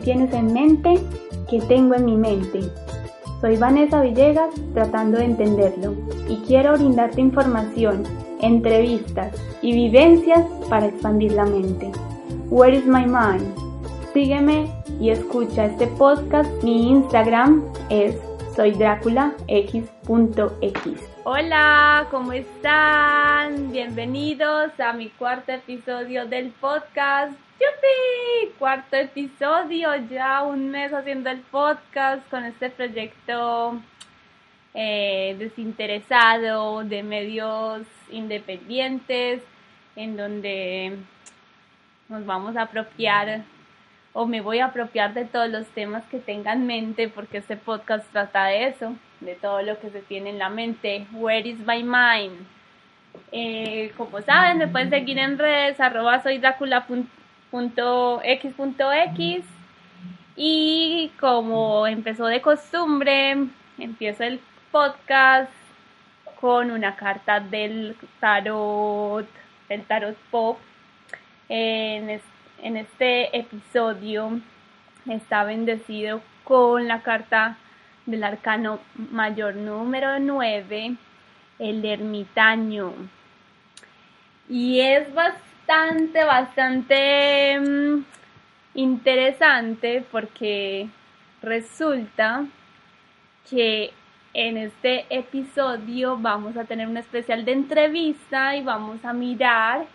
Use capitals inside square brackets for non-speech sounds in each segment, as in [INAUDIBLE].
tienes en mente? ¿Qué tengo en mi mente? Soy Vanessa Villegas tratando de entenderlo y quiero brindarte información, entrevistas y vivencias para expandir la mente. Where is my mind? Sígueme y escucha este podcast. Mi Instagram es soydráculax.x. Hola, ¿cómo están? Bienvenidos a mi cuarto episodio del podcast. ¡Yupi! Cuarto episodio, ya un mes haciendo el podcast con este proyecto eh, desinteresado de medios independientes en donde nos vamos a apropiar o me voy a apropiar de todos los temas que tenga en mente porque este podcast trata de eso, de todo lo que se tiene en la mente. Where is my mind? Eh, como saben, me pueden seguir en redes arroba soy .x.x y como empezó de costumbre, empiezo el podcast con una carta del tarot, el tarot pop. En, en este episodio está bendecido con la carta del arcano mayor número 9, el ermitaño. Y es bastante bastante, bastante mm, interesante porque resulta que en este episodio vamos a tener un especial de entrevista y vamos a mirar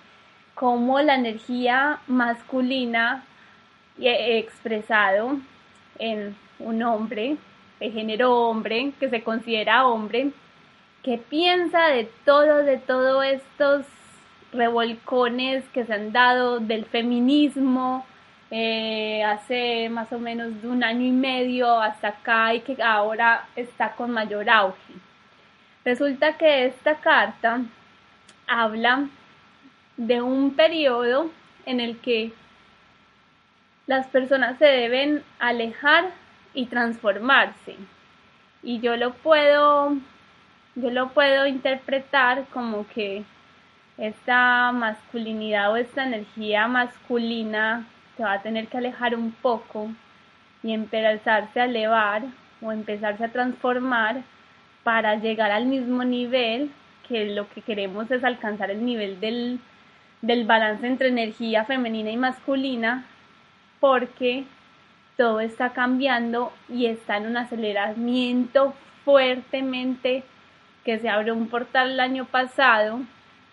cómo la energía masculina expresado en un hombre, de género hombre, que se considera hombre, que piensa de todo, de todos estos revolcones que se han dado del feminismo eh, hace más o menos de un año y medio hasta acá y que ahora está con mayor auge. Resulta que esta carta habla de un periodo en el que las personas se deben alejar y transformarse. Y yo lo puedo yo lo puedo interpretar como que esta masculinidad o esta energía masculina se va a tener que alejar un poco y empezarse a elevar o empezarse a transformar para llegar al mismo nivel que lo que queremos es alcanzar el nivel del, del balance entre energía femenina y masculina porque todo está cambiando y está en un aceleramiento fuertemente que se abrió un portal el año pasado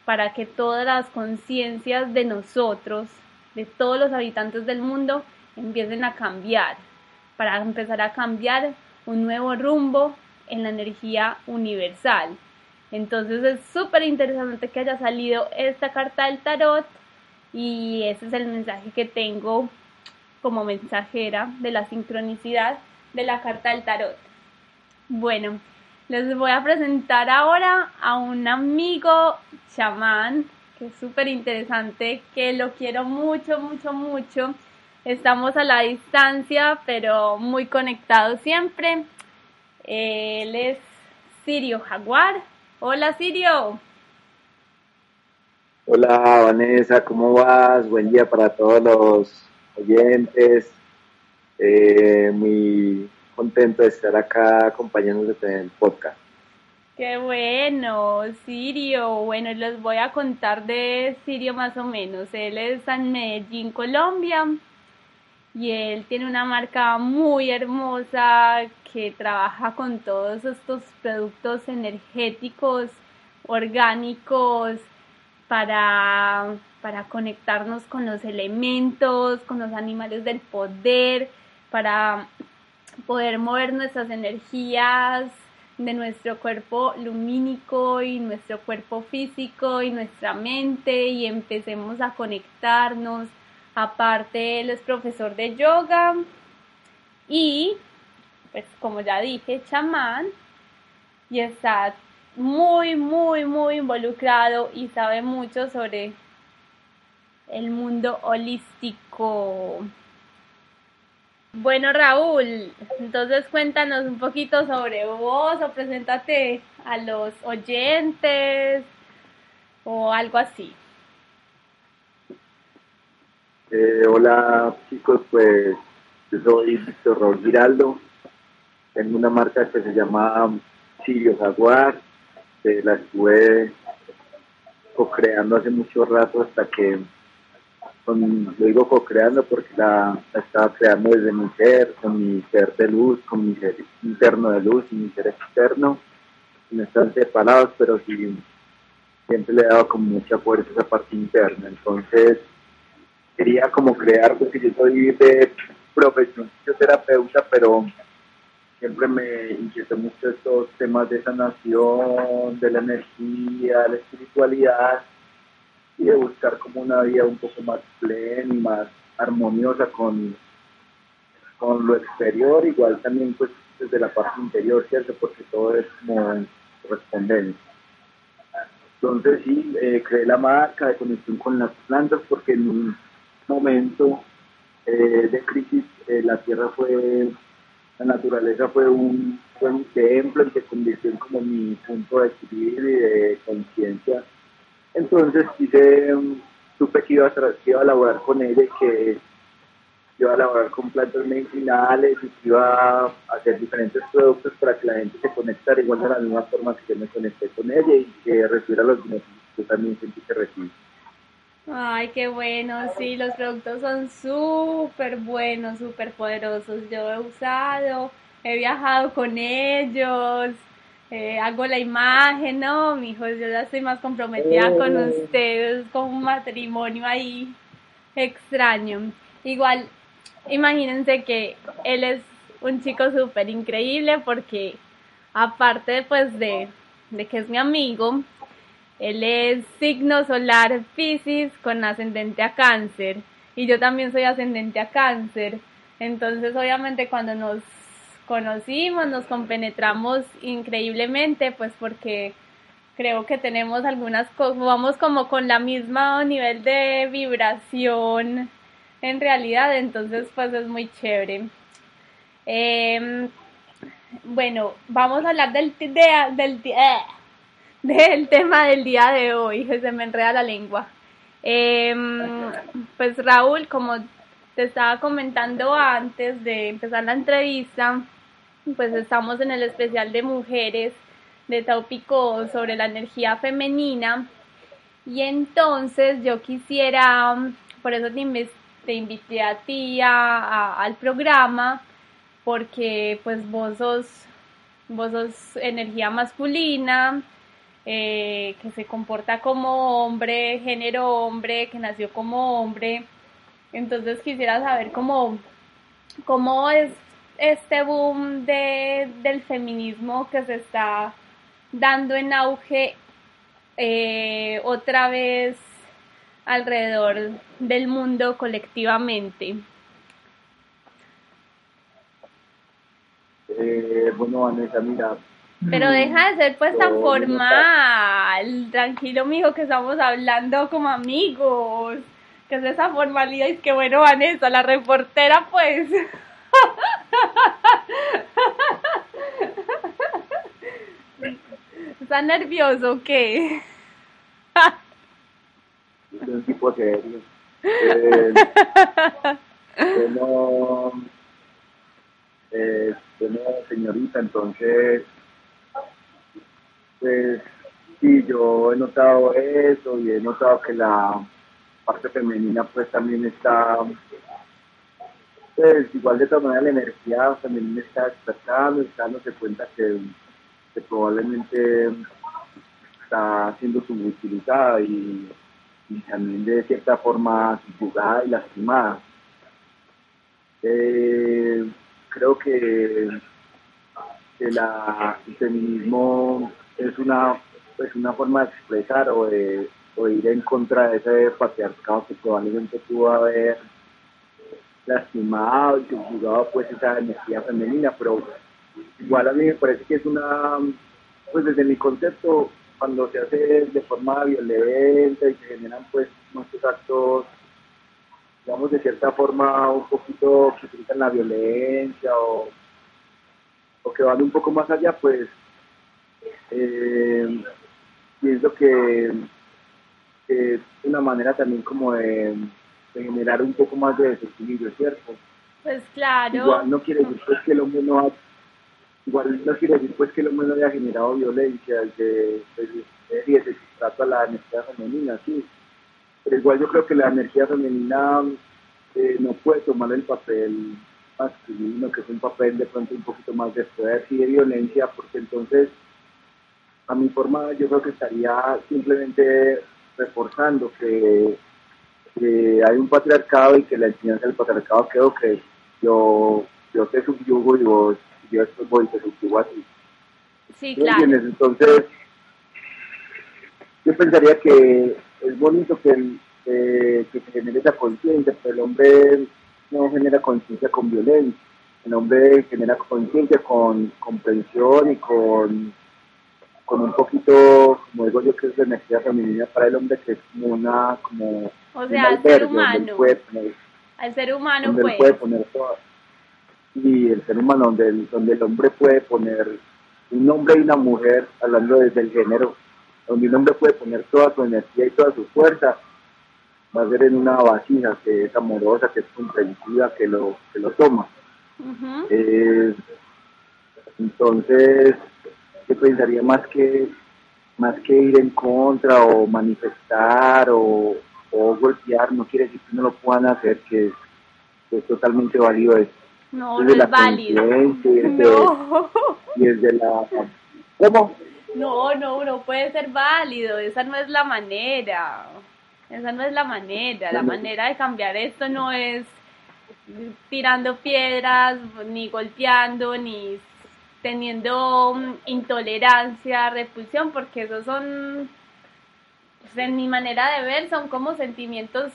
para que todas las conciencias de nosotros, de todos los habitantes del mundo, empiecen a cambiar, para empezar a cambiar un nuevo rumbo en la energía universal. Entonces es súper interesante que haya salido esta carta del tarot y ese es el mensaje que tengo como mensajera de la sincronicidad de la carta del tarot. Bueno, les voy a presentar ahora a un amigo chamán que es súper interesante, que lo quiero mucho, mucho, mucho. Estamos a la distancia, pero muy conectados siempre. Él es Sirio Jaguar. Hola Sirio. Hola Vanessa, ¿cómo vas? Buen día para todos los oyentes. Eh, muy contento de estar acá acompañándonos en el podcast. Qué bueno, Sirio. Bueno, les voy a contar de Sirio más o menos. Él es en Medellín, Colombia. Y él tiene una marca muy hermosa que trabaja con todos estos productos energéticos, orgánicos, para, para conectarnos con los elementos, con los animales del poder, para poder mover nuestras energías de nuestro cuerpo lumínico y nuestro cuerpo físico y nuestra mente y empecemos a conectarnos. Aparte, él es profesor de yoga y, pues como ya dije, chamán y está muy, muy, muy involucrado y sabe mucho sobre el mundo holístico. Bueno, Raúl, entonces cuéntanos un poquito sobre vos o preséntate a los oyentes o algo así. Eh, hola chicos, pues Yo soy Víctor Raúl Giraldo, tengo una marca que se llama Sirio Jaguar, que la estuve co-creando hace mucho rato hasta que, con, lo digo co-creando porque la, estaba creando desde mi ser, con mi ser de luz, con mi ser interno de luz y mi ser externo. No están separados, pero sí, siempre le he dado con mucha fuerza esa parte interna. Entonces, quería como crear, porque yo soy de profesión fisioterapeuta, pero siempre me inquietó mucho estos temas de sanación, de la energía, la espiritualidad de buscar como una vida un poco más plena y más armoniosa con, con lo exterior, igual también pues desde la parte interior, ¿cierto? Porque todo es como correspondencia. Entonces sí, eh, creé la marca de conexión con las plantas porque en un momento eh, de crisis eh, la tierra fue la naturaleza fue un, buen templo y se convirtió en como mi punto de equilibrio y de conciencia. Entonces um, supe que iba, a, laborar con ella que iba a laborar con plantas medicinales y que iba a hacer diferentes productos para que la gente se conectara igual de la misma forma que yo me conecté con ella y que recibiera los beneficios que también sentí que recibí. Ay, qué bueno, sí, los productos son súper buenos, súper poderosos. Yo he usado, he viajado con ellos, eh, hago la imagen, no, hijo, yo ya estoy más comprometida con oh. ustedes, con un matrimonio ahí extraño. Igual, imagínense que él es un chico súper increíble porque aparte pues de, de que es mi amigo, él es signo solar Pisces con ascendente a cáncer y yo también soy ascendente a cáncer. Entonces obviamente cuando nos conocimos, nos compenetramos increíblemente, pues porque creo que tenemos algunas cosas, vamos como con la misma nivel de vibración en realidad, entonces pues es muy chévere. Em, bueno, vamos a hablar del, del, del eh, del tema del día de hoy, que se me enreda la lengua. Em, pues Raúl, como te estaba comentando antes de empezar la entrevista, pues estamos en el especial de mujeres de Taupico sobre la energía femenina y entonces yo quisiera, por eso te, invité a ti al programa, porque pues vos sos, vos sos energía masculina, eh, que se comporta como hombre, género hombre, que nació como hombre. Entonces quisiera saber cómo, cómo es este boom de, del feminismo que se está dando en auge eh, otra vez alrededor del mundo colectivamente. Eh, bueno, Vanessa, mira, pero deja de ser pues tan formal. Tranquilo, mijo, que estamos hablando como amigos. Que es esa formalidad. Y que bueno, Vanessa, la reportera, pues. [LAUGHS] ¿Está nervioso qué? un tipo serio. Eh, bueno, eh, bueno, señorita, entonces pues sí, yo he notado eso y he notado que la parte femenina pues también está, pues igual de todas maneras la energía femenina está despertando, está dándose cuenta que, probablemente está siendo subutilizada y, y también de cierta forma subjugada y lastimada. Eh, creo que, la, el feminismo es una, pues una forma de expresar o de, ir en contra de ese patriarcado que probablemente pudo haber lastimado y jugado pues esa energía femenina, pero igual a mí me parece que es una, pues desde mi concepto, cuando se hace de forma violenta y se generan pues muchos actos, digamos de cierta forma un poquito que utilizan la violencia o, o que van un poco más allá, pues eh, pienso que, es una manera también como de, generar un poco más de desequilibrio, ¿cierto? Pues claro. Igual no quiere decir pues, que el hombre no ha, igual no quiere decir pues que el hombre no haya generado violencia desde, desde, desde trata a la energía femenina, sí. Pero igual yo creo que la energía femenina eh, no puede tomar el papel masculino, que es un papel de pronto un poquito más de poder y de violencia, porque entonces a mi forma yo creo que estaría simplemente reforzando que, hay un patriarcado y que la enseñanza del patriarcado quedó que yo, yo te subyugo y vos, yo después voy y te subyugo así. Sí, claro. Entonces, yo pensaría que es bonito que, que se genere esa conciencia, pero el hombre no genera conciencia con violencia. El hombre genera conciencia con comprensión y con, con un poquito, como digo yo, que es la energía femenina para el hombre, que es como una, como... O sea, al ser humano. al ser humano, pues. Puede poner y el ser humano, donde el, donde el hombre puede poner un hombre y una mujer, hablando desde el género, donde un hombre puede poner toda su energía y toda su fuerza va a ser en una vasija que es amorosa, que es comprensiva, que lo, que lo toma. Eh, entonces, yo pensaría más que más que ir en contra o manifestar o, golpear, no quiere decir que no lo puedan hacer, que es, totalmente válido eso. No, no es válido. Y desde, la... ¿Cómo? No, no, no puede ser válido, esa no es la manera. Esa no es la manera. La manera de cambiar esto no es tirando piedras, ni golpeando, ni teniendo mm, intolerancia, repulsión, porque esos son, pues, en mi manera de ver, son como sentimientos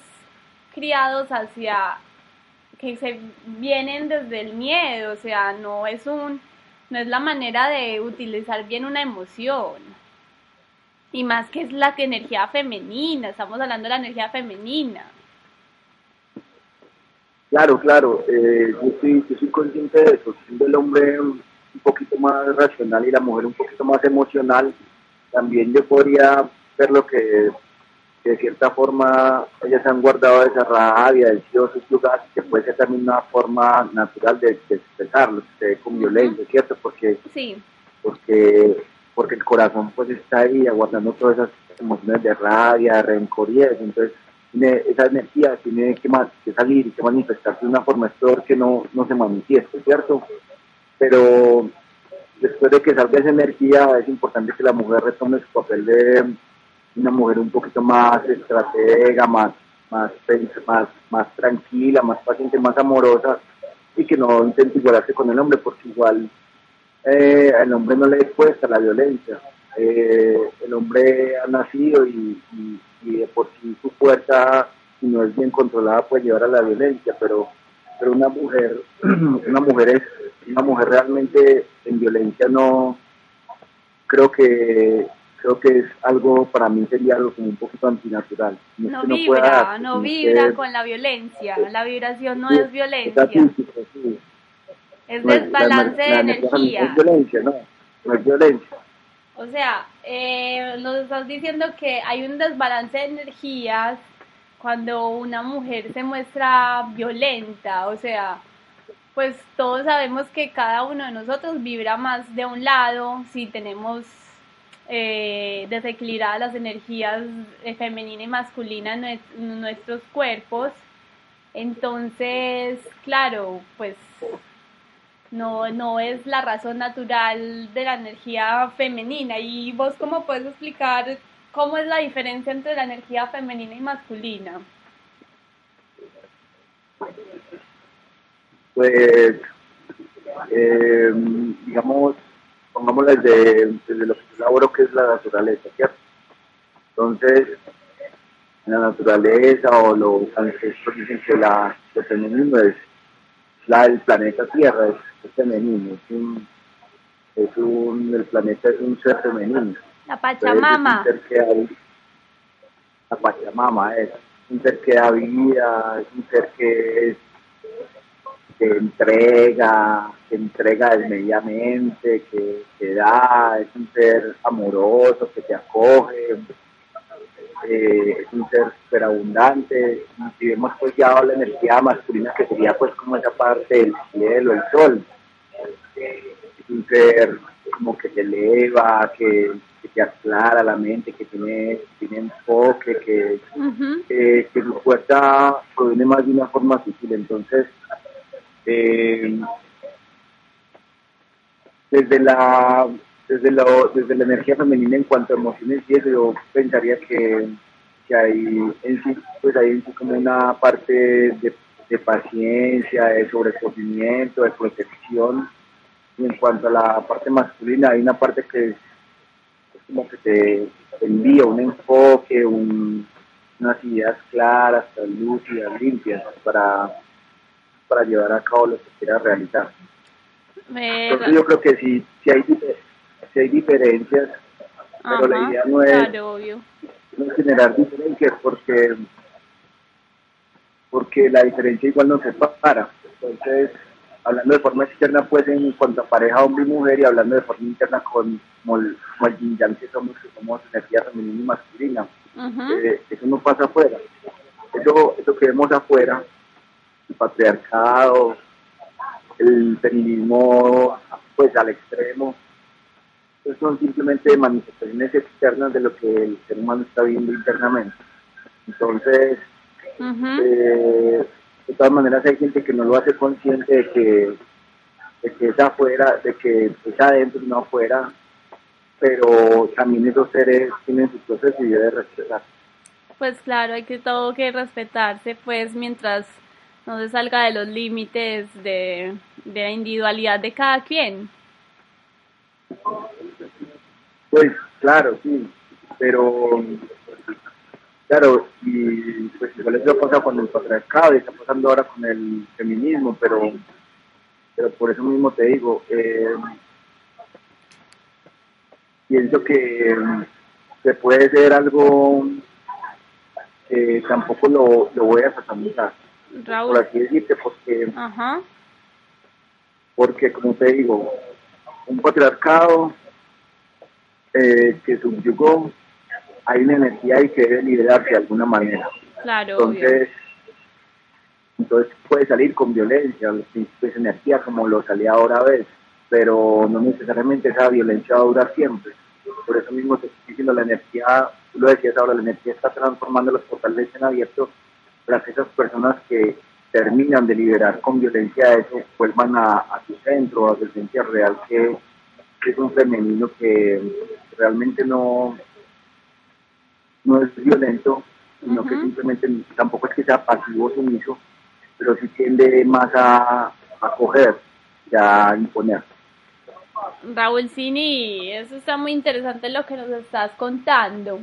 criados hacia que se vienen desde el miedo, o sea, no es un no es la manera de utilizar bien una emoción y más que es la energía femenina, estamos hablando de la energía femenina. Claro, claro, eh, yo, soy, yo soy consciente de eso, siendo el hombre un poquito más racional y la mujer un poquito más emocional, también yo podría ver lo que, de cierta forma ellas han guardado esa rabia, de sus lugares, que puede ser también una forma natural de, expresarlo, con violencia, ¿cierto? Porque, sí. porque porque el corazón pues está ahí aguantando todas esas emociones de rabia, de rencor y eso, entonces esa energía tiene que, más, que salir y que manifestarse de una forma, es que no, no se manifieste, ¿cierto? Pero después de que salga esa energía es importante que la mujer retome su papel de una mujer un poquito más estratega, más, más, más, más tranquila, más paciente, más amorosa y que no intente igualarse con el hombre porque igual eh, el hombre no le expuesta a la violencia. Eh, el hombre ha nacido y, de por sí su fuerza, si no es bien controlada, puede llevar a la violencia, pero, pero una mujer, [CLEARS THROAT] una mujer es, una mujer realmente en violencia no, creo que creo que es algo, para mí sería algo como un poquito antinatural. No, vibra, no vibra con la violencia, la vibración no es violencia. Es desbalance de energía. es violencia, no, no es violencia. O sea, eh, nos estás diciendo que hay un desbalance de energías cuando una mujer se muestra violenta, o sea, pues todos sabemos que cada uno de nosotros vibra más de un lado si tenemos eh, desequilibradas las energías femenina y masculina en nuestros cuerpos. Entonces, claro, pues no, no es la razón natural de la energía femenina. ¿Y vos cómo puedes explicar cómo es la diferencia entre la energía femenina y masculina? Pues, eh, digamos, pongámosla desde, desde lo que laboro, que es la naturaleza, ¿cierto? Entonces, la naturaleza o los ancestros dicen que la, lo femenino es la del planeta Tierra, es, femenino, es un, es un, el planeta es un ser femenino. La Pachamama. la Pachamama es un ser que da vida, es un ser que es que entrega, que entrega desmedidamente, que, que da, es un ser amoroso, que te acoge, eh, es un ser superabundante, si vemos pues ya la energía masculina que sería pues como esa parte del cielo, el sol, ser como que se eleva, que, que aclara la mente, que tiene, tiene enfoque, que, que su fuerza proviene más de una forma sutil. Entonces, eh, desde la desde lo, desde la energía femenina en cuanto a emociones y eso yo pensaría que, que hay en sí pues hay en sí como una parte de, de paciencia de sobrecogimiento de protección y en cuanto a la parte masculina hay una parte que es, como que te, envía un enfoque unas ideas claras lúcidas limpias para para llevar a cabo lo que quieras realizar entonces yo creo que si, si hay hay diferencias, pero la idea no es, generar diferencias porque porque la diferencia igual no se para. Entonces, hablando de forma externa, pues en cuanto a pareja hombre y mujer, y hablando de forma interna con como el, yin que somos, que somos energía femenina y masculina, eh, eso no pasa afuera. Eso, eso que vemos afuera, el patriarcado, el feminismo pues al extremo, son simplemente manifestaciones externas de lo que el ser humano está viendo internamente. Entonces, eh, de todas maneras hay gente que no lo hace consciente de que, de que es afuera, de que es adentro y no afuera, pero también esos seres tienen su proceso y debe respetar. Pues claro, hay que todo que respetarse, pues mientras no se salga de los límites de, de la individualidad de cada quien. Pues claro, sí, pero claro, y igual eso pasa con el patriarcado y está pasando ahora con el feminismo, pero, pero por eso mismo te digo, eh, pienso que se puede ser algo que tampoco lo, lo voy a satanizar, por así decirte, porque, porque como te digo, un patriarcado eh, que subyugó, hay una energía y que debe liberarse de alguna manera. Entonces, entonces puede salir con violencia, pues energía como lo salía ahora a veces, pero no necesariamente esa violencia va a durar siempre. Por eso mismo te estoy diciendo, la energía, tú lo decías ahora, la energía está transformando los portales en abierto para que esas personas que terminan de liberar con violencia eso, vuelvan a, a su centro, a su esencia real, que, es un femenino que realmente no, no es violento, sino que simplemente tampoco es que sea pasivo o sumiso, pero sí tiende más a, a coger y a imponer. Raúl Cini, eso está muy interesante lo que nos estás contando.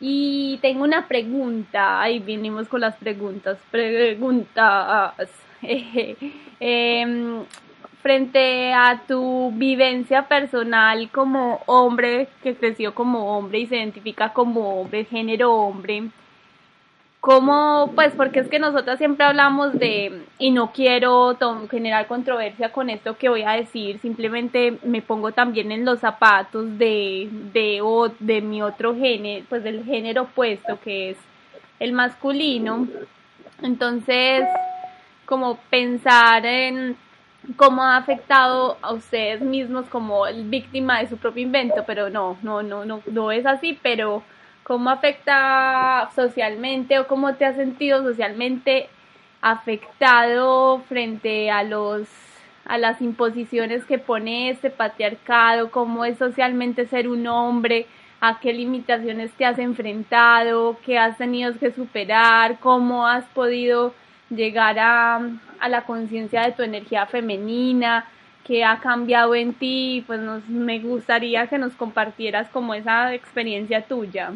Y tengo una pregunta, ahí vinimos con las preguntas, preguntas. [LAUGHS] Em, frente a tu vivencia personal como hombre que creció como hombre y se identifica como hombre, género hombre, ¿Cómo? Pues porque es que nosotros siempre hablamos de, y no quiero generar controversia con esto que voy a decir, simplemente me pongo también en los zapatos de, de, de mi otro género, pues del género opuesto que es el masculino. Entonces, como pensar en cómo ha afectado a ustedes mismos como víctima de su propio invento, pero no, no, no, no, no es así, pero ¿Cómo afecta socialmente o cómo te has sentido socialmente afectado frente a los a las imposiciones que pone este patriarcado, cómo es socialmente ser un hombre, a qué limitaciones te has enfrentado, qué has tenido que superar, cómo has podido llegar a, a la conciencia de tu energía femenina, qué ha cambiado en ti, pues nos, me gustaría que nos compartieras como esa experiencia tuya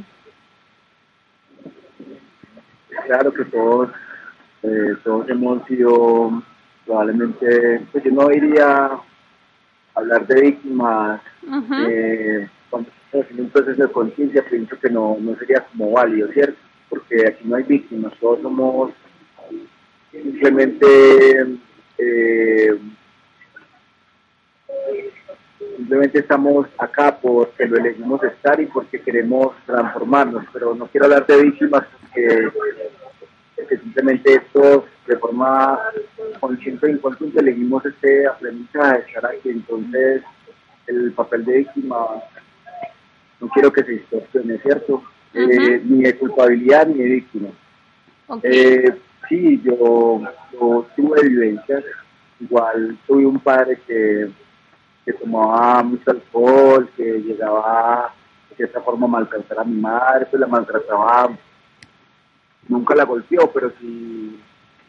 claro que todos, eh, todos hemos sido probablemente, pues yo no iría a hablar de víctimas, eh, cuando estamos en un proceso de conciencia pienso que no, no sería como válido, ¿cierto? Porque aquí no hay víctimas, todos somos simplemente eh, simplemente estamos acá porque lo elegimos estar y porque queremos transformarnos, pero no quiero hablar de víctimas porque, simplemente todos de forma consciente e inconsciente elegimos este aprendizaje estar aquí, entonces el papel de víctima no quiero que se distorsione, ¿cierto? Eh, ni de culpabilidad ni de víctima. Eh, sí, yo, yo tuve vivencias, igual tuve un padre que que tomaba mucho alcohol, que llegaba de cierta forma a maltratar a mi madre, pues la maltrataba, nunca la golpeó, pero sí,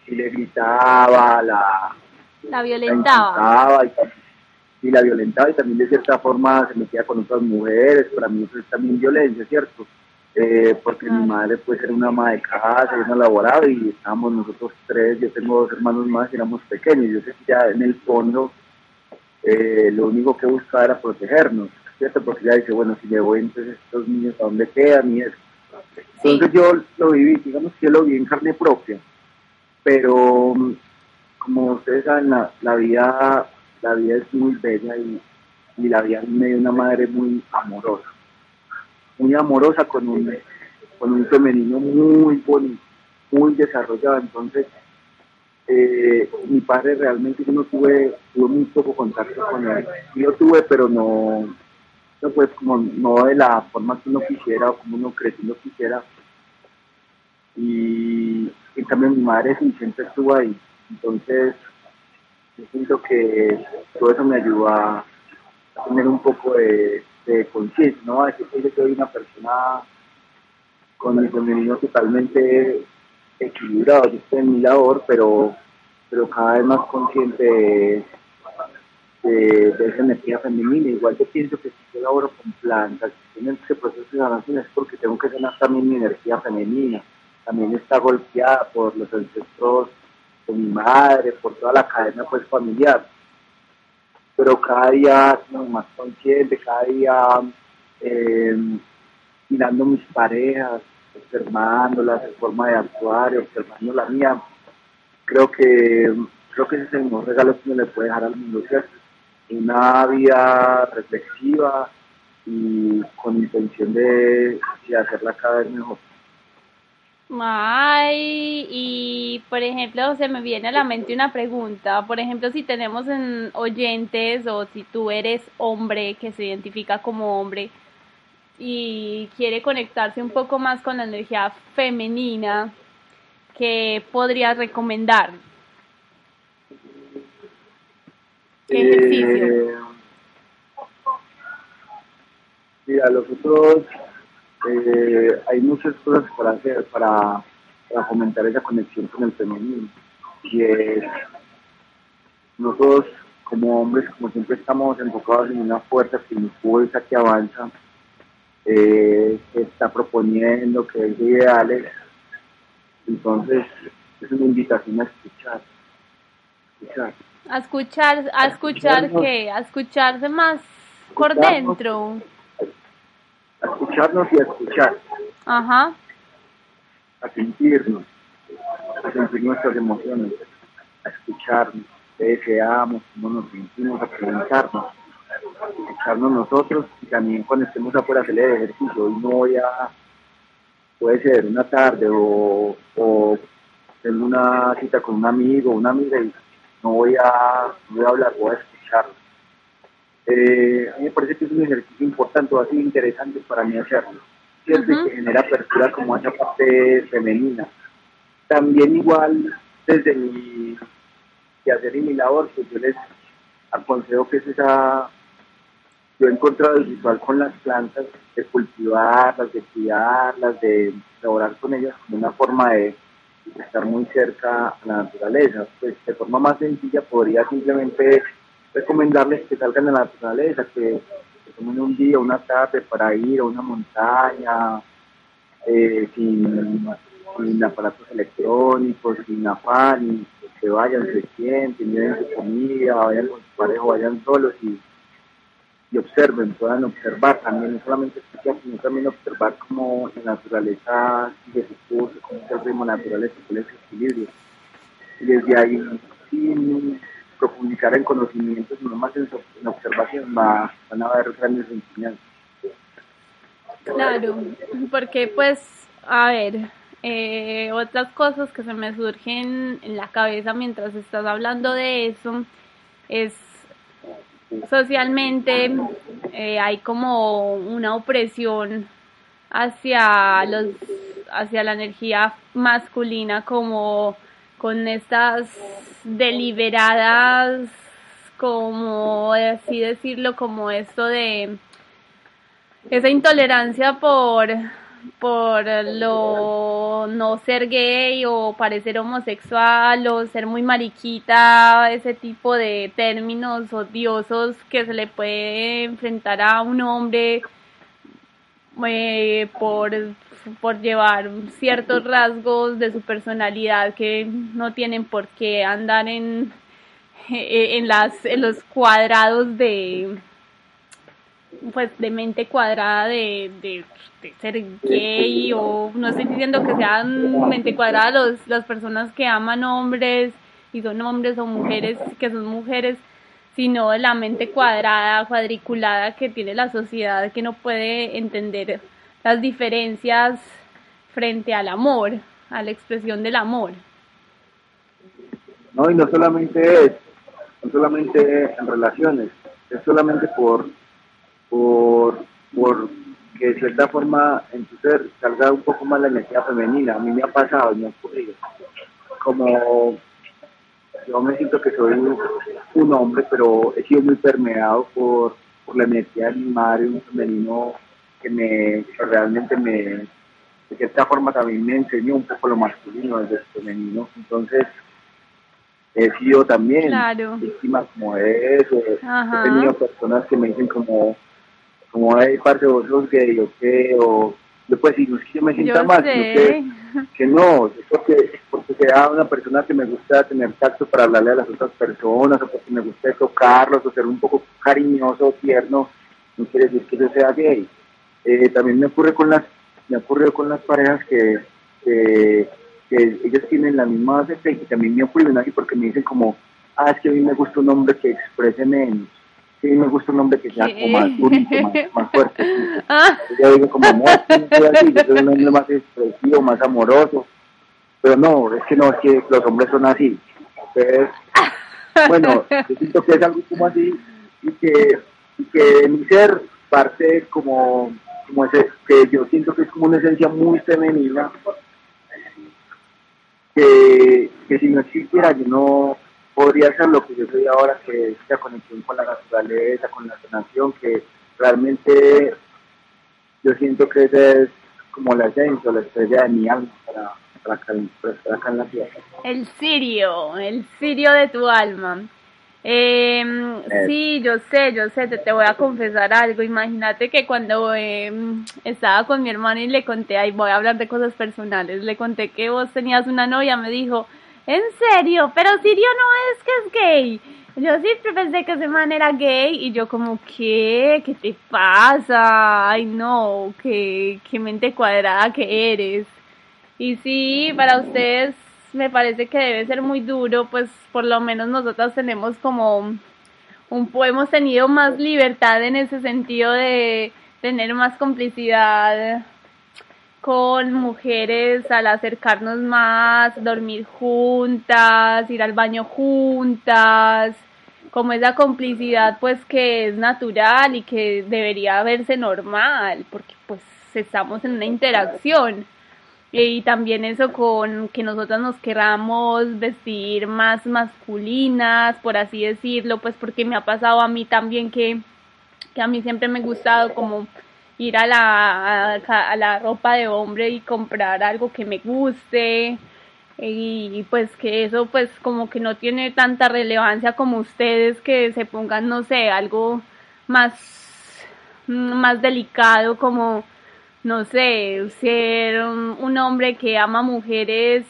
le gritaba, la, la violentaba. y, la violentaba y también de cierta forma se metía con otras mujeres, para mí eso es también violencia, ¿cierto? Eh, porque mi madre pues era una ama de casa, y una laborada y estábamos nosotros tres, yo tengo dos hermanos más y éramos pequeños, yo sé que ya en el fondo eh, lo único que buscaba era protegernos, ¿cierto? Porque ya dice, bueno, si me voy, entonces estos niños, ¿a dónde quedan? Y eso. Entonces yo lo viví, digamos que yo lo vi en carne propia, pero como ustedes saben, la, vida la vida es muy bella y, y la vida me dio una madre muy amorosa, muy amorosa con un, con un femenino muy bonito, muy desarrollado, entonces eh, mi padre realmente yo no tuve, tuve muy poco contacto con él. Yo tuve, pero no, pues como no de la forma que uno quisiera o como uno uno quisiera. Y en cambio mi madre siempre estuvo ahí. Entonces, yo siento que todo eso me ayudó a tener un poco de, conciencia, ¿no? A decir que soy una persona con mi femenino totalmente equilibrado, yo estoy en mi labor, pero, pero cada vez más consciente de, de, esa energía femenina. Igual yo pienso que si yo laboro con plantas, si tienen ese proceso de sanación es porque tengo que sanar también mi energía femenina. También está golpeada por los ancestros de mi madre, por toda la cadena pues familiar. Pero cada día más consciente, cada día eh, mirando mis parejas, observándolas, su forma de actuar, observando la mía. Creo que creo que ese es el mejor regalo que uno le puede dejar al mundo, Una vida reflexiva y con intención de, hacerla cada vez mejor. Ay, y por ejemplo, se me viene a la mente una pregunta. Por ejemplo, si tenemos en oyentes o si tú eres hombre que se identifica como hombre, y quiere conectarse un poco más con la energía femenina, ¿qué podrías recomendar? ¿Qué eh, ejercicio? mira, nosotros eh, hay muchas cosas para hacer para, para fomentar esa conexión con el femenino. Y es, nosotros como hombres, como siempre estamos enfocados en una fuerza que impulsa, que avanza, eh, que está proponiendo, que es ideales. Entonces, es una invitación a escuchar. Escuchar. A escuchar, a escuchar qué, a escucharse más por dentro. A escucharnos y a escuchar. Ajá. A sentirnos, a sentir nuestras emociones, a escucharnos, qué deseamos, cómo nos sentimos, a preguntarnos echarnos nosotros y también cuando estemos afuera hacer el ejercicio. y no voy a, puede ser una tarde o, o tengo una cita con un amigo o una amiga y no voy a, no voy a hablar, voy a escucharlo. Eh, a mí me parece que es un ejercicio importante, va a ser interesante para mí hacerlo. Siempre que genera apertura como esa parte femenina. También igual desde mi hacer y mi labor, pues yo les aconsejo que es esa yo he encontrado el ritual con las plantas, de cultivarlas, de cuidarlas, de trabajar con ellas como una forma de estar muy cerca a la naturaleza. Pues de forma más sencilla podría simplemente recomendarles que salgan a la naturaleza, que, tomen un día, una tarde para ir a una montaña, eh, sin, aparatos electrónicos, sin afán, que vayan, se sienten, lleven su comida, vayan con su pareja, vayan solos y y observen, puedan observar también, no solamente escuchar, sino también observar cómo la naturaleza sigue su cómo es el ritmo naturaleza, cuál es el equilibrio. Y desde ahí, sin, profundizar en conocimientos, no más en, observación, van a haber grandes enseñanzas. Claro, porque pues, a ver, eh, otras cosas que se me surgen en la cabeza mientras estás hablando de eso es socialmente eh, hay como una opresión hacia los hacia la energía masculina como con estas deliberadas como así decirlo como esto de esa intolerancia por por lo no ser gay o parecer homosexual o ser muy mariquita, ese tipo de términos odiosos que se le puede enfrentar a un hombre eh, por, por llevar ciertos rasgos de su personalidad que no tienen por qué andar en, [LAUGHS] en, las, en los cuadrados de pues de mente cuadrada de, de, ser gay o no estoy diciendo que sean mente cuadrada los, las personas que aman hombres y son hombres o mujeres que son mujeres sino la mente cuadrada, cuadriculada que tiene la sociedad que no puede entender las diferencias frente al amor, a la expresión del amor. No, y no solamente es, no solamente en relaciones, es solamente por por, por que de cierta forma en tu ser salga un poco más la energía femenina. A mí me ha pasado, me ha ocurrido. Como yo me siento que soy un, hombre, pero he sido muy permeado por, por la energía de mi madre, un femenino que me realmente me, de cierta forma también me enseñó un poco lo masculino desde el femenino. Entonces, he sido también víctima como de eso. He tenido personas que me dicen como, como hay parte de vosotros gay o qué, o después si no es que yo me sienta mal, que, que, no, es porque, porque sea una persona que me gusta tener tacto para hablarle a las otras personas, o porque me gusta tocarlos, o ser un poco cariñoso, tierno, no quiere decir que yo sea gay. Eh, también me ocurre con las, me ocurrió con las parejas que, que, que ellos tienen la misma base y también me ocurre así porque me dicen como, ah, es que a mí me gusta un hombre que exprese menos sí me gusta un nombre que sea como más dulce, más, fuerte. [LAUGHS] Ah. Yo digo como, no, así, yo soy un hombre más expresivo, más amoroso. Pero no, es que no, es que los hombres son así. Entonces, [LAUGHS] bueno, yo siento que es algo como así y que, y que mi ser parte como, como ese, que yo siento que es como una esencia muy femenina que, que si no existiera yo no podría ser lo que yo soy ahora, que es la conexión con la naturaleza, con la sanación, que realmente yo siento que esa es como la esencia, la estrella de mi alma para, para, acá, en la tierra. El sirio, el sirio de tu alma. Eh, sí, yo sé, yo sé, te, te, voy a confesar algo. Imagínate que cuando em, estaba con mi hermano y le conté, ahí voy a hablar de cosas personales, le conté que vos tenías una novia, me dijo, ¿En serio? Pero Sirio no es que es gay. Yo siempre pensé que ese man era gay y yo como, ¿qué? ¿Qué te pasa? Ay, no, qué, qué mente cuadrada que eres. Y sí, para ustedes me parece que debe ser muy duro, pues por lo menos nosotros tenemos como un, hemos tenido más libertad en ese sentido de tener más complicidad con mujeres al acercarnos más, dormir juntas, ir al baño juntas, como esa complicidad pues que es natural y que debería verse normal, porque pues estamos en una interacción. Y también eso con que nosotras nos queramos vestir más masculinas, por así decirlo, pues porque me ha pasado a mí también que, que a mí siempre me ha gustado como ir a la, a, la ropa de hombre y comprar algo que me guste. Y pues que eso pues como que no tiene tanta relevancia como ustedes que se pongan no sé algo más más delicado como no sé ser un, hombre que ama mujeres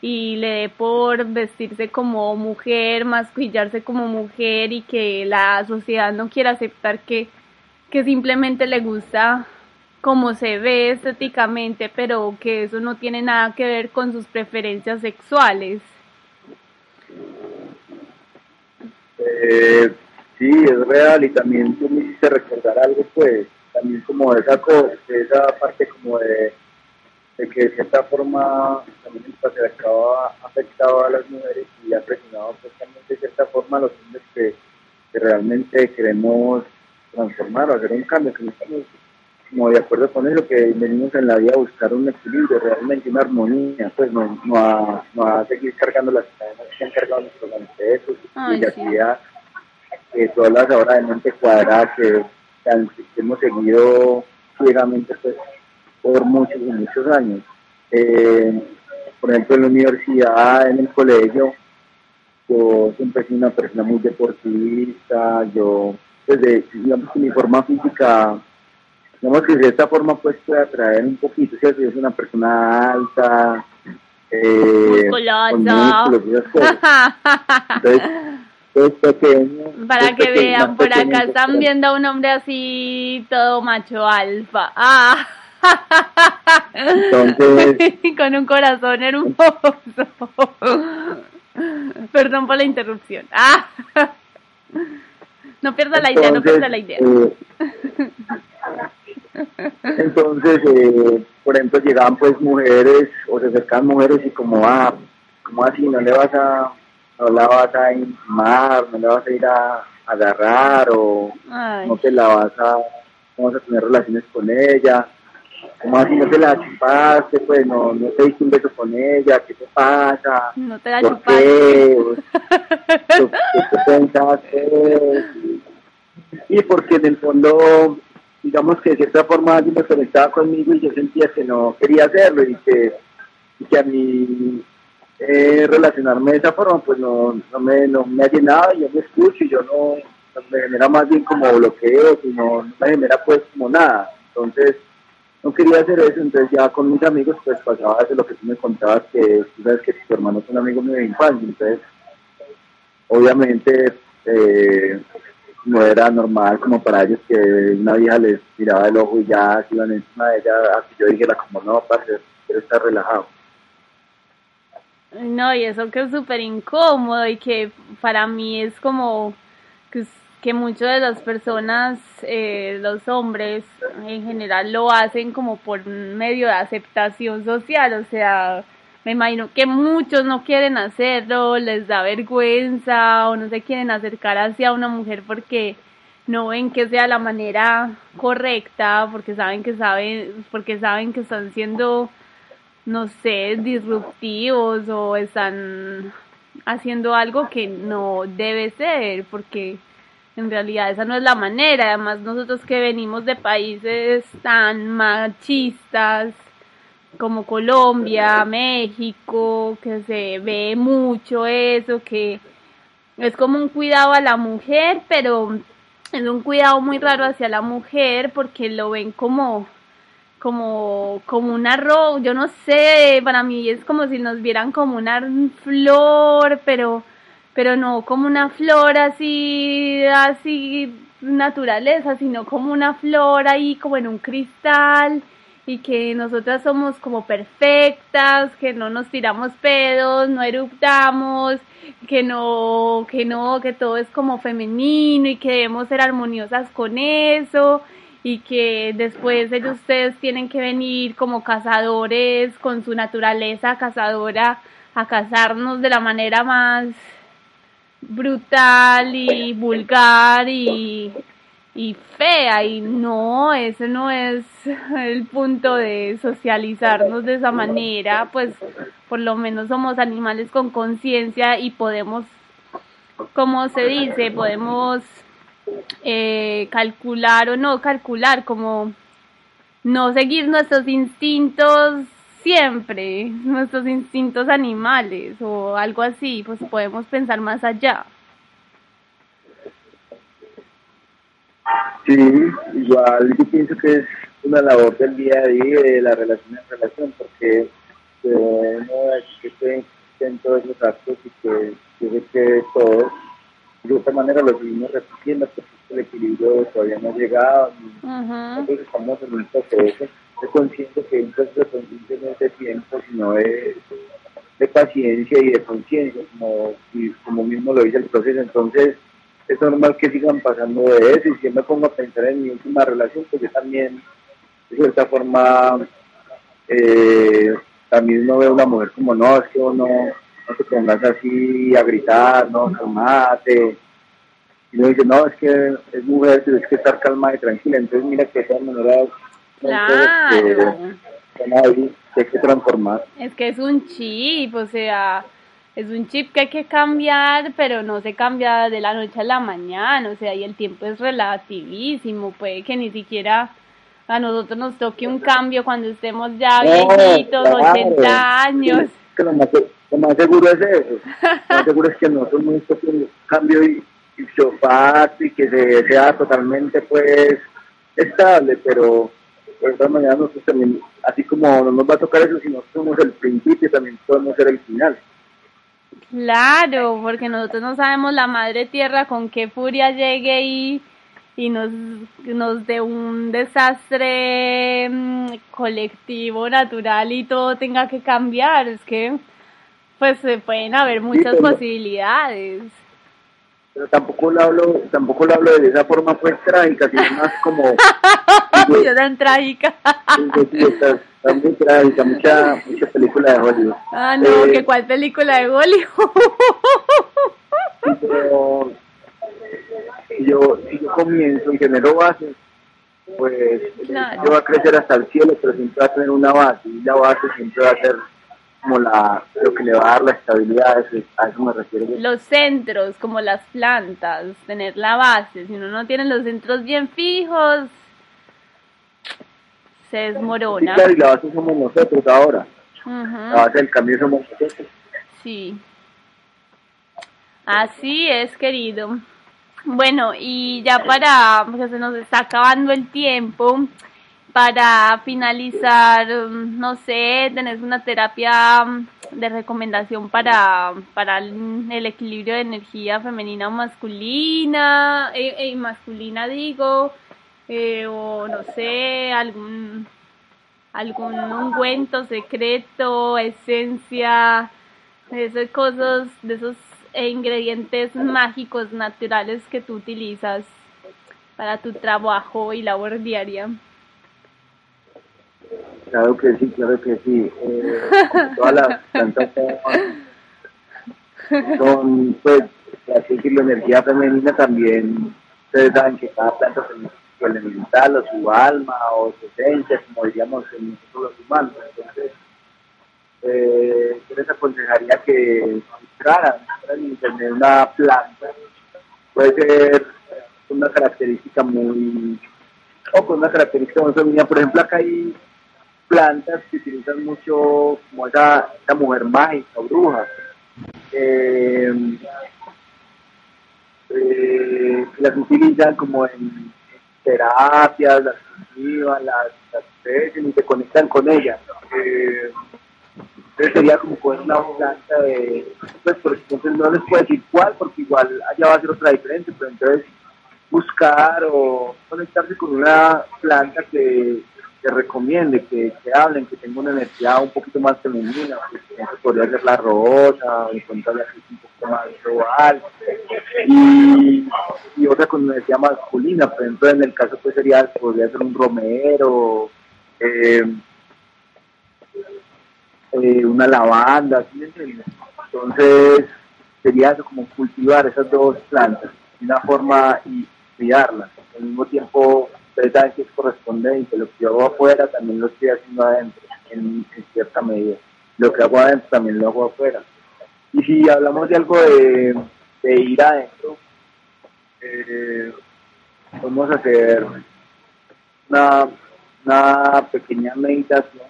y le dé por vestirse como mujer, masquillarse como mujer y que la sociedad no quiera aceptar que que simplemente le gusta cómo se ve estéticamente, pero que eso no tiene nada que ver con sus preferencias sexuales. Eh, sí, es real y también tú me hiciste recordar algo, pues, también como esa cosa, esa parte como de, de que de cierta forma también el patriarcado ha afectado a las mujeres y ha presionado pues, de cierta forma a los hombres que, que realmente queremos transformar o hacer un cambio, que no estamos como de acuerdo con eso, que venimos en la vida a buscar un equilibrio, realmente una armonía, pues no, no, a, no a seguir cargando las cadenas que han cargado nuestros ancestros y la actividad que todas las horas de mente cuadrada que, que hemos seguido ciegamente pues, por muchos y muchos años. Eh, por ejemplo, en la universidad, en el colegio, yo siempre he sido una persona muy deportista, yo, desde, digamos que mi forma física digamos que de esta forma pues puede atraer un poquito, si es una persona alta, eh, con músculos y esas cosas. Entonces, es pequeño. Para que vean, por acá están viendo a un hombre así, todo macho alfa. Ah. Entonces, [LAUGHS] con un corazón hermoso. Perdón por la interrupción. Ah. [LAUGHS] No pierda la idea, no pierda la idea. Eh, entonces, eh, por ejemplo, llegaban pues mujeres o se acercaban mujeres y como, ah, como así, no le vas a, no la vas a intimar, no le vas a ir a, agarrar o no te la vas a, vamos a tener relaciones con ella, como así no te la chupaste, pues no, no te diste un beso con ella, ¿qué te pasa? No te la ¿Por chupaste. Qué? [LAUGHS] ¿Qué, Y porque en el fondo digamos que de cierta forma alguien me conectaba conmigo y yo sentía que no quería hacerlo y que, que a mí eh, relacionarme de esa forma pues no, no, me, no me ha llenado y yo me escucho y yo no, me genera más bien como bloqueo, sino no me genera pues como nada. Entonces no quería hacer eso, entonces ya con mis amigos pues pasaba de lo que tú me contabas, que tú sabes que tu hermano es un amigo mío de infancia, entonces obviamente eh, no era normal como para ellos que una vieja les tiraba el ojo y ya se iban encima de ella, así yo dijera como no, parce, quiero estar relajado. No, y eso que es súper incómodo y que para mí es como que, que muchas de las personas, eh, los hombres en general lo hacen como por medio de aceptación social, o sea, me imagino que muchos no quieren hacerlo, les da vergüenza o no se quieren acercar hacia una mujer porque no ven que sea la manera correcta, porque saben que saben, porque saben que están siendo, no sé, disruptivos o están haciendo algo que no debe ser, porque en realidad esa no es la manera. Además, nosotros que venimos de países tan machistas, como Colombia, México, que se ve mucho eso, que es como un cuidado a la mujer, pero es un cuidado muy raro hacia la mujer porque lo ven como como como una ro yo no sé, para mí es como si nos vieran como una flor, pero pero no como una flor así así naturaleza, sino como una flor ahí como en un cristal y que nosotras somos como perfectas, que no nos tiramos pedos, no eruptamos, que no, que no, que todo es como femenino y que debemos ser armoniosas con eso y que después ellos ustedes tienen que venir como cazadores con su naturaleza cazadora a cazarnos de la manera más brutal y vulgar y y fea. Y no, ese no es el punto de socializarnos de esa manera, pues por lo menos somos animales con conciencia y podemos, como se dice, podemos eh, calcular o no calcular, como no seguir nuestros instintos siempre, nuestros instintos animales o algo así, pues podemos pensar más allá. Sí, igual yo pienso que es una labor del día a día de la relación en relación, porque debemos que en todos los actos y que yo que todos de otra manera lo seguimos repitiendo porque el equilibrio todavía no ha llegado. Nosotros estamos en un proceso de conciencia que un proceso de no es de tiempo, sino de, de paciencia y de conciencia, como, como mismo lo dice el proceso. Entonces, es normal que sigan pasando de eso y si yo me pongo a pensar en mi última relación, pues yo también, de cierta forma, eh, también no veo a una mujer como, no, es que uno no te pongas así a gritar, no, calmate. Y uno dice, no, es que es mujer, tienes que estar calma y tranquila. Entonces, mira que de todas maneras, claro. hay, hay que transformar. Es que es un chip, o sea, es un chip que hay que cambiar, pero no se cambia de la noche a la mañana, o sea, y el tiempo es relativísimo, puede que ni siquiera a nosotros nos toque un cambio cuando estemos ya viejitos, 80 años. Que lo, más, lo más, seguro es eso, lo más seguro es que nosotros nos toque un cambio y, y y que se, sea totalmente pues estable, pero de todas maneras nosotros también, así como no nos va a tocar eso, si nosotros somos el principio, también podemos ser el final. Claro, porque nosotros no sabemos la madre tierra con qué furia llegue y, y nos, nos dé un desastre mm, colectivo, natural y todo tenga que cambiar. Es que pues se pueden haber muchas posibilidades. Pero tampoco lo hablo, tampoco lo hablo de esa forma pues trágica, sino [LAUGHS] más como... Yo tan trágica. Está muy trágica, mucha, mucha película de Hollywood. Ah, no, eh, ¿que cuál película de Hollywood? [LAUGHS] pero si yo, si yo comienzo y genero bases, pues yo va a crecer hasta el cielo, pero siempre va a tener una base, y la base siempre va a ser como la, lo que le va a dar la estabilidad, a eso me refiero. Los centros, como las plantas, tener la base, si uno no tiene los centros bien fijos, se desmorona. y la base somos nosotros ahora. La base del cambio somos nosotros. Sí. Así es, querido. Bueno, y ya para, porque se nos está acabando el tiempo, para finalizar, no sé, tenés una terapia de recomendación para, para el equilibrio de energía femenina o masculina, eh, eh, masculina digo, eh, o no sé, algún, algún ungüento secreto, esencia, de esas cosas, de esos ingredientes mágicos naturales que tú utilizas para tu trabajo y labor diaria. Claro que sí, claro que sí. Eh, todas las [LAUGHS] plantas son, pues, así que la energía femenina también, ustedes saben que cada planta tiene su elemental o su alma o su esencia, como diríamos en nosotros los humanos. Entonces, eh, yo les aconsejaría que entraran en internet una planta, puede ser una característica muy, o con una característica muy femenina. Por ejemplo, acá hay plantas que utilizan mucho como esa, esa mujer mágica bruja. Eh, eh, las utilizan como en terapias, las cultivan, las, las y se conectan con ellas. Eh, entonces sería como poner una planta de, pues entonces no les puedo decir cuál, porque igual allá va a ser otra diferente, pero entonces buscar o conectarse con una planta que que recomiende, que, que, hablen, que tenga una energía un poquito más femenina, pues, podría ser la rosa, encontrarla un poco más global, y, y, otra con energía masculina, por ejemplo, en el caso pues sería, podría ser un romero, eh, eh, una lavanda, ¿sí Entonces, sería eso como cultivar esas dos plantas de una forma y cuidarlas, al mismo tiempo ustedes que es correspondente, lo que yo hago afuera también lo estoy haciendo adentro, en, cierta medida. Lo que hago adentro también lo hago afuera. Y si hablamos de algo de, ir adentro, eh, vamos a hacer una, una pequeña meditación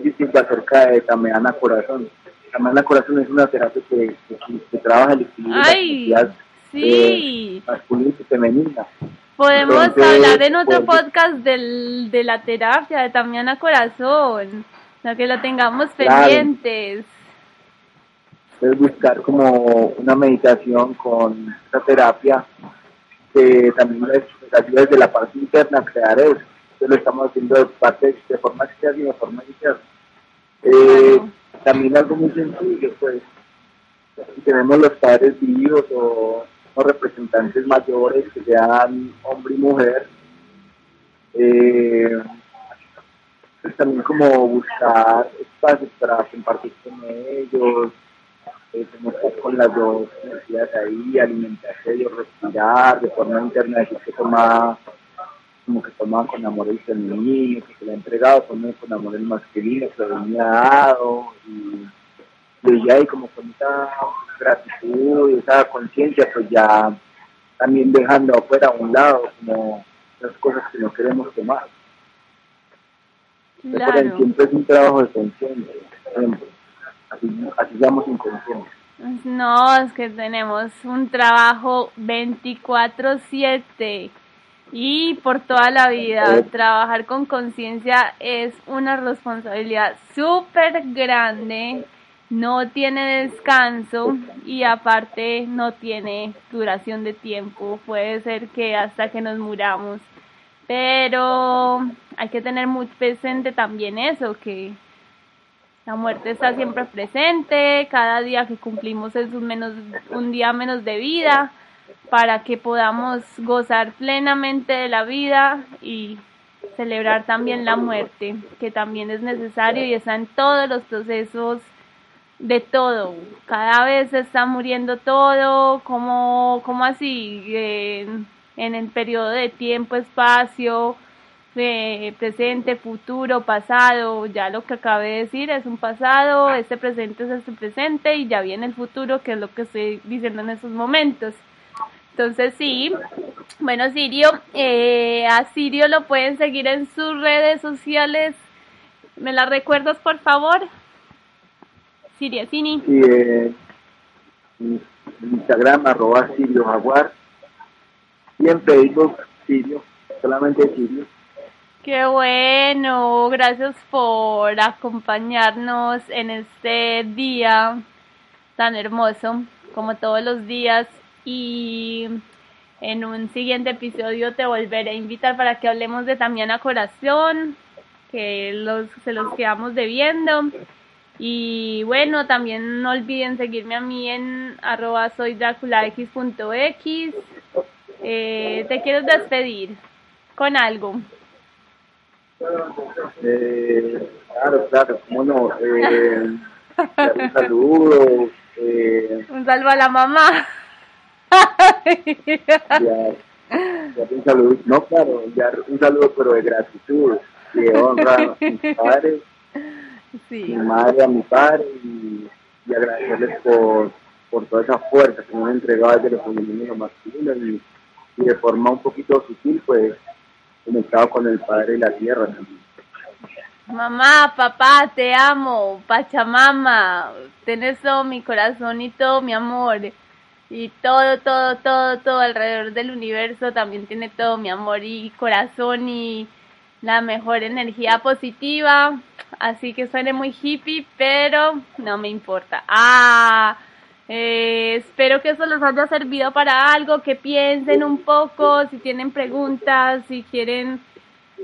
distinta acerca de Tameana Corazón. Tameana Corazón es una terapia que, que, trabaja el equilibrio de la sí. eh, masculina y femenina. Podemos hablar en otro pues, podcast del, de la terapia de también a corazón, no que lo tengamos pendientes. Puedes buscar como una meditación con esta terapia que también es desde la parte interna crear eso. Entonces lo estamos haciendo de parte de forma externa y de forma interna. Eh, también algo muy sencillo, pues si tenemos los padres vivos o, representantes mayores que sean hombre y mujer, eh, pues también como buscar espacios para compartir con ellos, eh, estar con las dos energías ahí, alimentarse y respirar de forma interna, decir que toma como que toma con amor el femenino, que se le ha entregado, con, con amor el masculino, que lo ha dado, y, y ahí como con esa gratitud y esa conciencia, pues ya también dejando afuera a un lado como las cosas que no queremos tomar. Claro. siempre es un trabajo de conciencia, Así, así seamos inconscientes. No, es que tenemos un trabajo 24/7 y por toda la vida. Trabajar con conciencia es una responsabilidad súper grande, no tiene descanso y aparte no tiene duración de tiempo. Puede ser que hasta que nos muramos. Pero hay que tener muy presente también eso, que la muerte está siempre presente, cada día que cumplimos es un, menos, un día menos de vida para que podamos gozar plenamente de la vida y celebrar también la muerte, que también es necesario y está en todos los procesos de todo. Cada vez se está muriendo todo, como, como así, en, el periodo de tiempo, espacio, de presente, futuro, pasado, ya lo que acabé de decir es un pasado, este presente es este presente y ya viene el futuro, que es lo que estoy diciendo en estos momentos. Entonces sí, bueno Sirio, eh, a Sirio lo pueden seguir en sus redes sociales. ¿Me las recuerdas por favor? Sirio Cini. Sí, eh, Instagram arroba Sirio Jaguar y en Facebook Sirio, solamente Sirio. Qué bueno, gracias por acompañarnos en este día tan hermoso como todos los días y en un siguiente episodio te volveré a invitar para que hablemos de Tamiana Corazón, que los, se los quedamos debiendo. Y bueno, también no olviden seguirme a mí en arroba soy eh, te quiero despedir con algo. Eh, claro, claro, cómo no. Eh, un saludo. Eh, un saludo a la mamá ya, un saludo, no claro, ya un saludo pero de gratitud, de honra a mis padres, mi madre, a mi padre y, agradecerles por, por toda esa fuerza que me han entregado desde los femenino masculino y, y de forma un poquito sutil pues conectado con el padre y la tierra también. Mamá, papá, te amo, Pachamama, tenés todo mi corazón y todo mi amor y todo, todo, todo, todo alrededor del universo también tiene todo mi amor y corazón y la mejor energía positiva. Así que suene muy hippie, pero no me importa. Ah, eh, espero que eso les haya servido para algo, que piensen un poco, si tienen preguntas, si quieren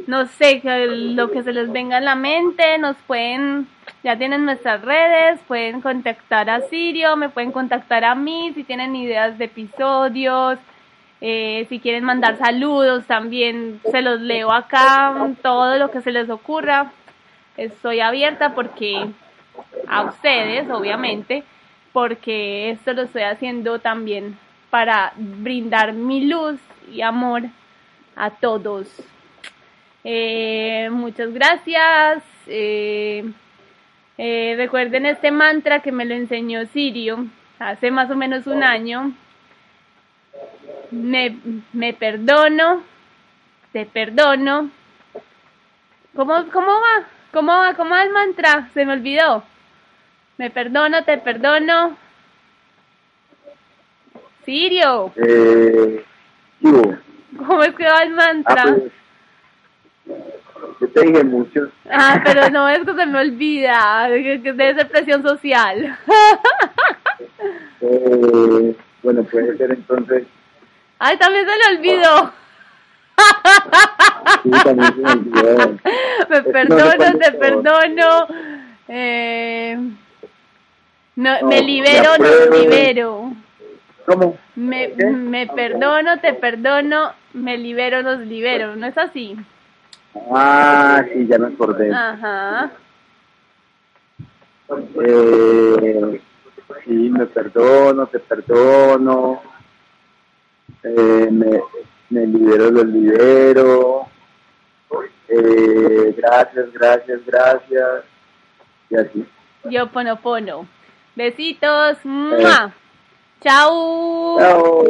no sé, lo que se les venga a la mente, nos pueden, ya tienen nuestras redes, pueden contactar a Sirio, me pueden contactar a mí si tienen ideas de episodios, eh, si quieren mandar saludos también se los leo acá, todo lo que se les ocurra. Estoy abierta porque a ustedes, obviamente, porque esto lo estoy haciendo también para brindar mi luz y amor a todos. Eh, muchas gracias. Eh, eh, recuerden este mantra que me lo enseñó Sirio hace más o menos un año. Me, me perdono, te perdono. ¿Cómo, ¿Cómo va? ¿Cómo va? ¿Cómo va el mantra? Se me olvidó. Me perdono, te perdono. Sirio. ¿Cómo es que va el mantra? Ah, pues, yo te dije mucho. Ah, pero no, es que se me olvida, que debe ser presión social. [LAUGHS] Eh, bueno, puede ser entonces. Ay, también se le olvidó. [LAUGHS] Sí, también se me olvidó. Me perdono, te perdono. Eh, No, No, me libero, prueba. libero. ¿Cómo? Me, me perdono, te perdono, me libero, nos libero. ¿No es así? Ah, sí, ya me acordé. Ajá. Eh, sí, me perdono, te perdono. Eh, me, me libero, los libero. Eh, gracias, gracias, gracias. Y así. Yo pono pono. Besitos. ¡Mua! Chao. Chao.